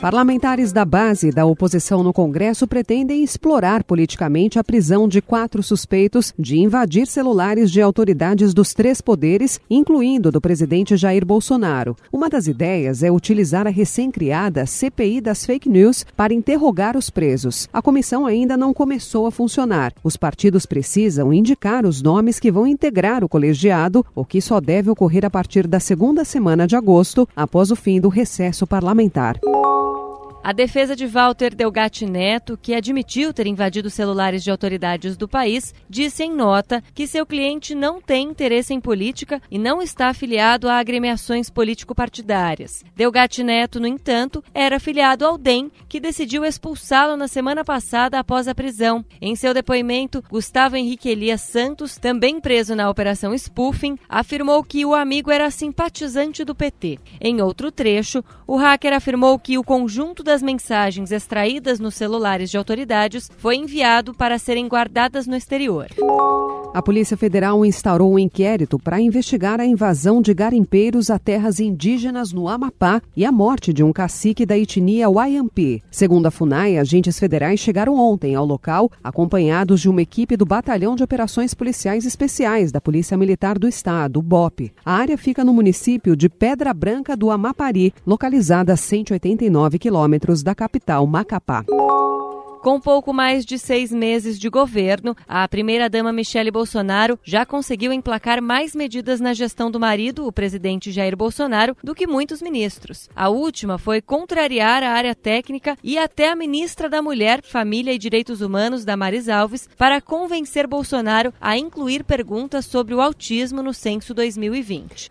Parlamentares da base da oposição no Congresso pretendem explorar politicamente a prisão de quatro suspeitos de invadir celulares de autoridades dos três poderes, incluindo do presidente Jair Bolsonaro. Uma das ideias é utilizar a recém-criada CPI das fake news para interrogar os presos. A comissão ainda não começou a funcionar. Os partidos precisam indicar os nomes que vão integrar o colegiado, o que só deve ocorrer a partir da segunda semana de agosto, após o fim do recesso parlamentar. A defesa de Walter Delgatti Neto, que admitiu ter invadido celulares de autoridades do país, disse em nota que seu cliente não tem interesse em política e não está afiliado a agremiações político-partidárias. Delgatti Neto, no entanto, era afiliado ao DEM, que decidiu expulsá-lo na semana passada após a prisão. Em seu depoimento, Gustavo Henrique Elias Santos, também preso na Operação Spoofing, afirmou que o amigo era simpatizante do PT. Em outro trecho, o hacker afirmou que o conjunto das das mensagens extraídas nos celulares de autoridades foi enviado para serem guardadas no exterior. A Polícia Federal instaurou um inquérito para investigar a invasão de garimpeiros a terras indígenas no Amapá e a morte de um cacique da etnia Wayampi. Segundo a FUNAI, agentes federais chegaram ontem ao local, acompanhados de uma equipe do Batalhão de Operações Policiais Especiais da Polícia Militar do Estado, BOP. A área fica no município de Pedra Branca do Amapari, localizada a 189 quilômetros da capital, Macapá. Com pouco mais de seis meses de governo, a primeira-dama Michele Bolsonaro já conseguiu emplacar mais medidas na gestão do marido, o presidente Jair Bolsonaro, do que muitos ministros. A última foi contrariar a área técnica e até a ministra da Mulher, Família e Direitos Humanos, Damares Alves, para convencer Bolsonaro a incluir perguntas sobre o autismo no censo 2020.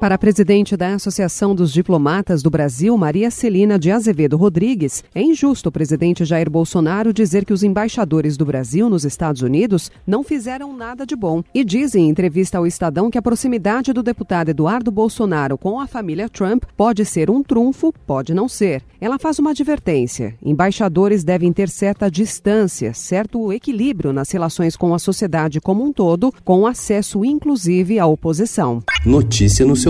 Para a presidente da Associação dos Diplomatas do Brasil, Maria Celina de Azevedo Rodrigues, é injusto o presidente Jair Bolsonaro dizer que os embaixadores do Brasil nos Estados Unidos não fizeram nada de bom. E diz em entrevista ao Estadão que a proximidade do deputado Eduardo Bolsonaro com a família Trump pode ser um trunfo, pode não ser. Ela faz uma advertência: embaixadores devem ter certa distância, certo equilíbrio nas relações com a sociedade como um todo, com acesso inclusive à oposição. Notícia no seu